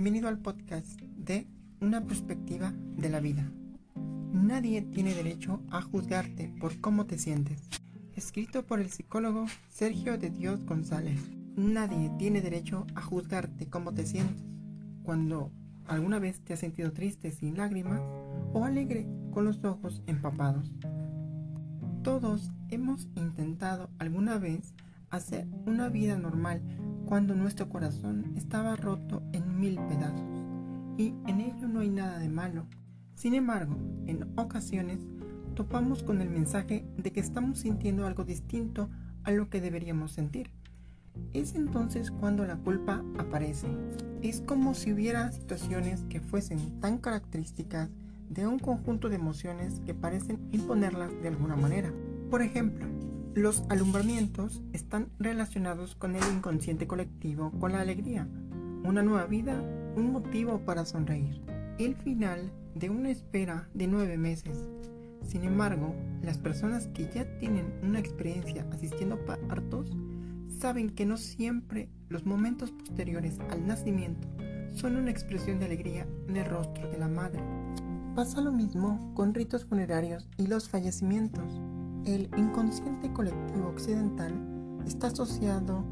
Bienvenido al podcast de Una perspectiva de la vida. Nadie tiene derecho a juzgarte por cómo te sientes. Escrito por el psicólogo Sergio de Dios González. Nadie tiene derecho a juzgarte cómo te sientes. Cuando alguna vez te has sentido triste sin lágrimas o alegre con los ojos empapados. Todos hemos intentado alguna vez hacer una vida normal cuando nuestro corazón estaba roto en mil pedazos. Y en ello no hay nada de malo. Sin embargo, en ocasiones topamos con el mensaje de que estamos sintiendo algo distinto a lo que deberíamos sentir. Es entonces cuando la culpa aparece. Es como si hubiera situaciones que fuesen tan características de un conjunto de emociones que parecen imponerlas de alguna manera. Por ejemplo, los alumbramientos están relacionados con el inconsciente colectivo, con la alegría, una nueva vida, un motivo para sonreír. El final de una espera de nueve meses. Sin embargo, las personas que ya tienen una experiencia asistiendo a partos saben que no siempre los momentos posteriores al nacimiento son una expresión de alegría en el rostro de la madre. Pasa lo mismo con ritos funerarios y los fallecimientos. El inconsciente colectivo occidental está asociado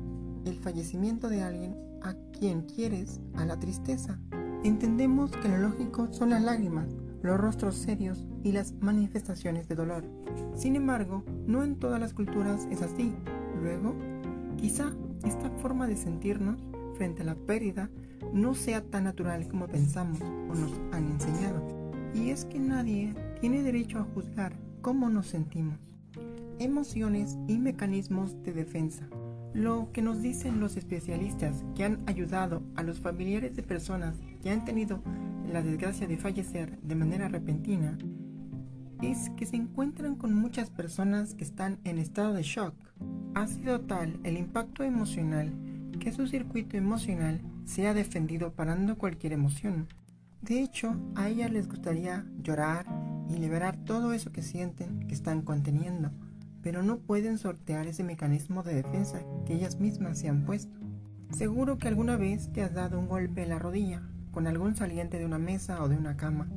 el fallecimiento de alguien a quien quieres a la tristeza. Entendemos que lo lógico son las lágrimas, los rostros serios y las manifestaciones de dolor. Sin embargo, no en todas las culturas es así. Luego, quizá esta forma de sentirnos frente a la pérdida no sea tan natural como pensamos o nos han enseñado. Y es que nadie tiene derecho a juzgar cómo nos sentimos emociones y mecanismos de defensa. Lo que nos dicen los especialistas que han ayudado a los familiares de personas que han tenido la desgracia de fallecer de manera repentina es que se encuentran con muchas personas que están en estado de shock. Ha sido tal el impacto emocional que su circuito emocional se ha defendido parando cualquier emoción. De hecho, a ellas les gustaría llorar y liberar todo eso que sienten que están conteniendo pero no pueden sortear ese mecanismo de defensa que ellas mismas se han puesto. Seguro que alguna vez te has dado un golpe en la rodilla con algún saliente de una mesa o de una cama.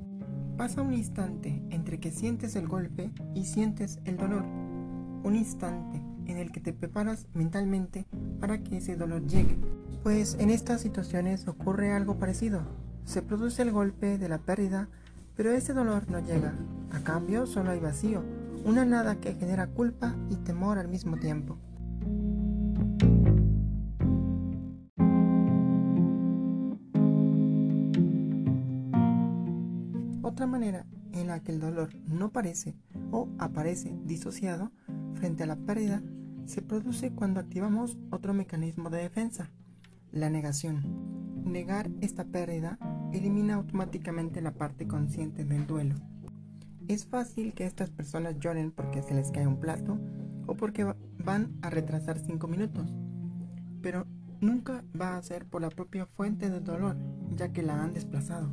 Pasa un instante entre que sientes el golpe y sientes el dolor. Un instante en el que te preparas mentalmente para que ese dolor llegue. Pues en estas situaciones ocurre algo parecido. Se produce el golpe de la pérdida, pero ese dolor no llega. A cambio solo hay vacío una nada que genera culpa y temor al mismo tiempo. Otra manera en la que el dolor no parece o aparece disociado frente a la pérdida se produce cuando activamos otro mecanismo de defensa, la negación. Negar esta pérdida elimina automáticamente la parte consciente del duelo. Es fácil que estas personas lloren porque se les cae un plato o porque van a retrasar 5 minutos, pero nunca va a ser por la propia fuente del dolor, ya que la han desplazado.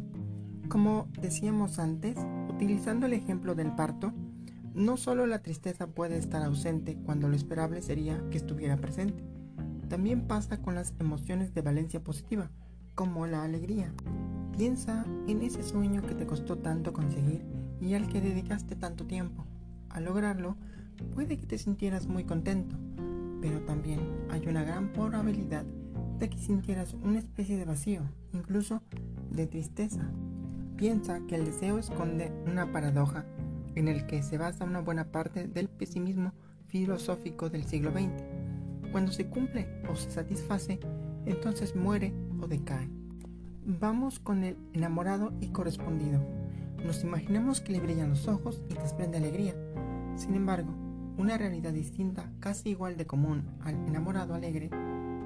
Como decíamos antes, utilizando el ejemplo del parto, no solo la tristeza puede estar ausente cuando lo esperable sería que estuviera presente, también pasa con las emociones de valencia positiva, como la alegría. Piensa en ese sueño que te costó tanto conseguir y al que dedicaste tanto tiempo. Al lograrlo, puede que te sintieras muy contento, pero también hay una gran probabilidad de que sintieras una especie de vacío, incluso de tristeza. Piensa que el deseo esconde una paradoja en el que se basa una buena parte del pesimismo filosófico del siglo XX. Cuando se cumple o se satisface, entonces muere o decae. Vamos con el enamorado y correspondido. Nos imaginamos que le brillan los ojos y desprende alegría. Sin embargo, una realidad distinta, casi igual de común al enamorado alegre,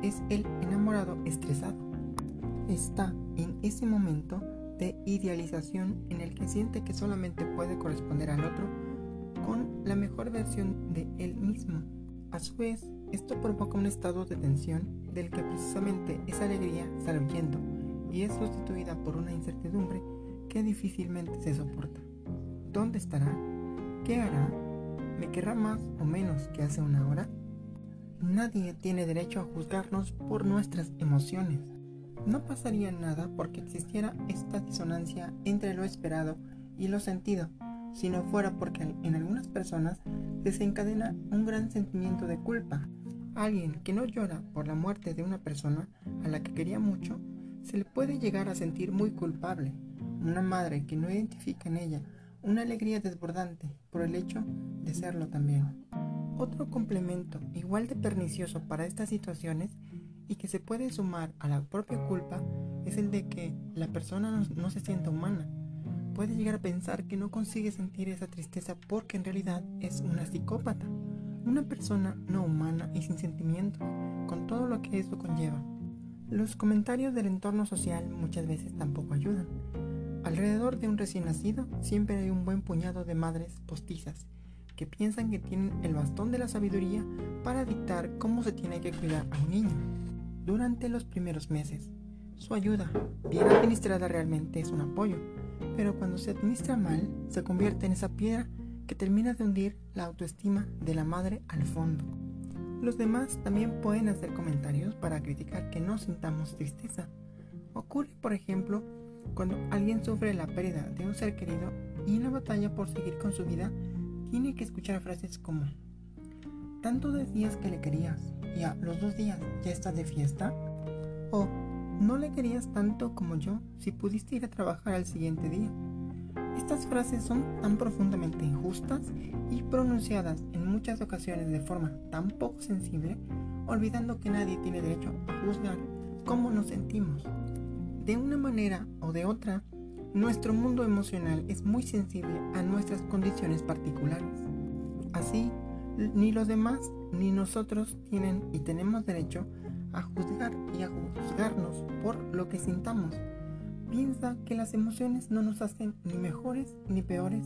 es el enamorado estresado. Está en ese momento de idealización en el que siente que solamente puede corresponder al otro con la mejor versión de él mismo. A su vez, esto provoca un estado de tensión del que precisamente esa alegría sale huyendo y es sustituida por una incertidumbre que difícilmente se soporta. ¿Dónde estará? ¿Qué hará? ¿Me querrá más o menos que hace una hora? Nadie tiene derecho a juzgarnos por nuestras emociones. No pasaría nada porque existiera esta disonancia entre lo esperado y lo sentido, si no fuera porque en algunas personas desencadena un gran sentimiento de culpa. Alguien que no llora por la muerte de una persona a la que quería mucho, se le puede llegar a sentir muy culpable. Una madre que no identifica en ella una alegría desbordante por el hecho de serlo también. Otro complemento igual de pernicioso para estas situaciones y que se puede sumar a la propia culpa es el de que la persona no, se sienta humana. Puede llegar a pensar que no consigue sentir esa tristeza porque en realidad es una psicópata, una persona no humana y sin sentimientos, con todo lo que eso conlleva. Los comentarios del entorno social muchas veces tampoco ayudan. Alrededor de un recién nacido siempre hay un buen puñado de madres postizas que piensan que tienen el bastón de la sabiduría para dictar cómo se tiene que cuidar a un niño. Durante los primeros meses, su ayuda, bien administrada realmente es un apoyo, pero cuando se administra mal, se convierte en esa piedra que termina de hundir la autoestima de la madre al fondo. Los demás también pueden hacer comentarios para criticar que no sintamos tristeza. Ocurre, por ejemplo, cuando alguien sufre la pérdida de un ser querido y la batalla por seguir con su vida tiene que escuchar frases como tanto decías que le querías y a los dos días ya estás de fiesta o no le querías tanto como yo si pudiste ir a trabajar al siguiente día. Estas frases son tan profundamente injustas y pronunciadas en muchas ocasiones de forma tan poco sensible, olvidando que nadie tiene derecho a juzgar cómo nos sentimos. De una manera o de otra, nuestro mundo emocional es muy sensible a nuestras condiciones particulares. Así, ni los demás ni nosotros tienen y tenemos derecho a juzgar y a juzgarnos por lo que sintamos. Piensa que las emociones no nos hacen ni mejores ni peores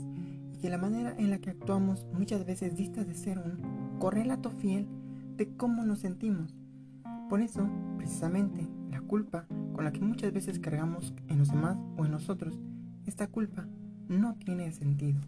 y que la manera en la que actuamos muchas veces dista de ser un correlato fiel de cómo nos sentimos. Por eso, precisamente, la culpa con la que muchas veces cargamos en los demás o en nosotros, esta culpa no tiene sentido.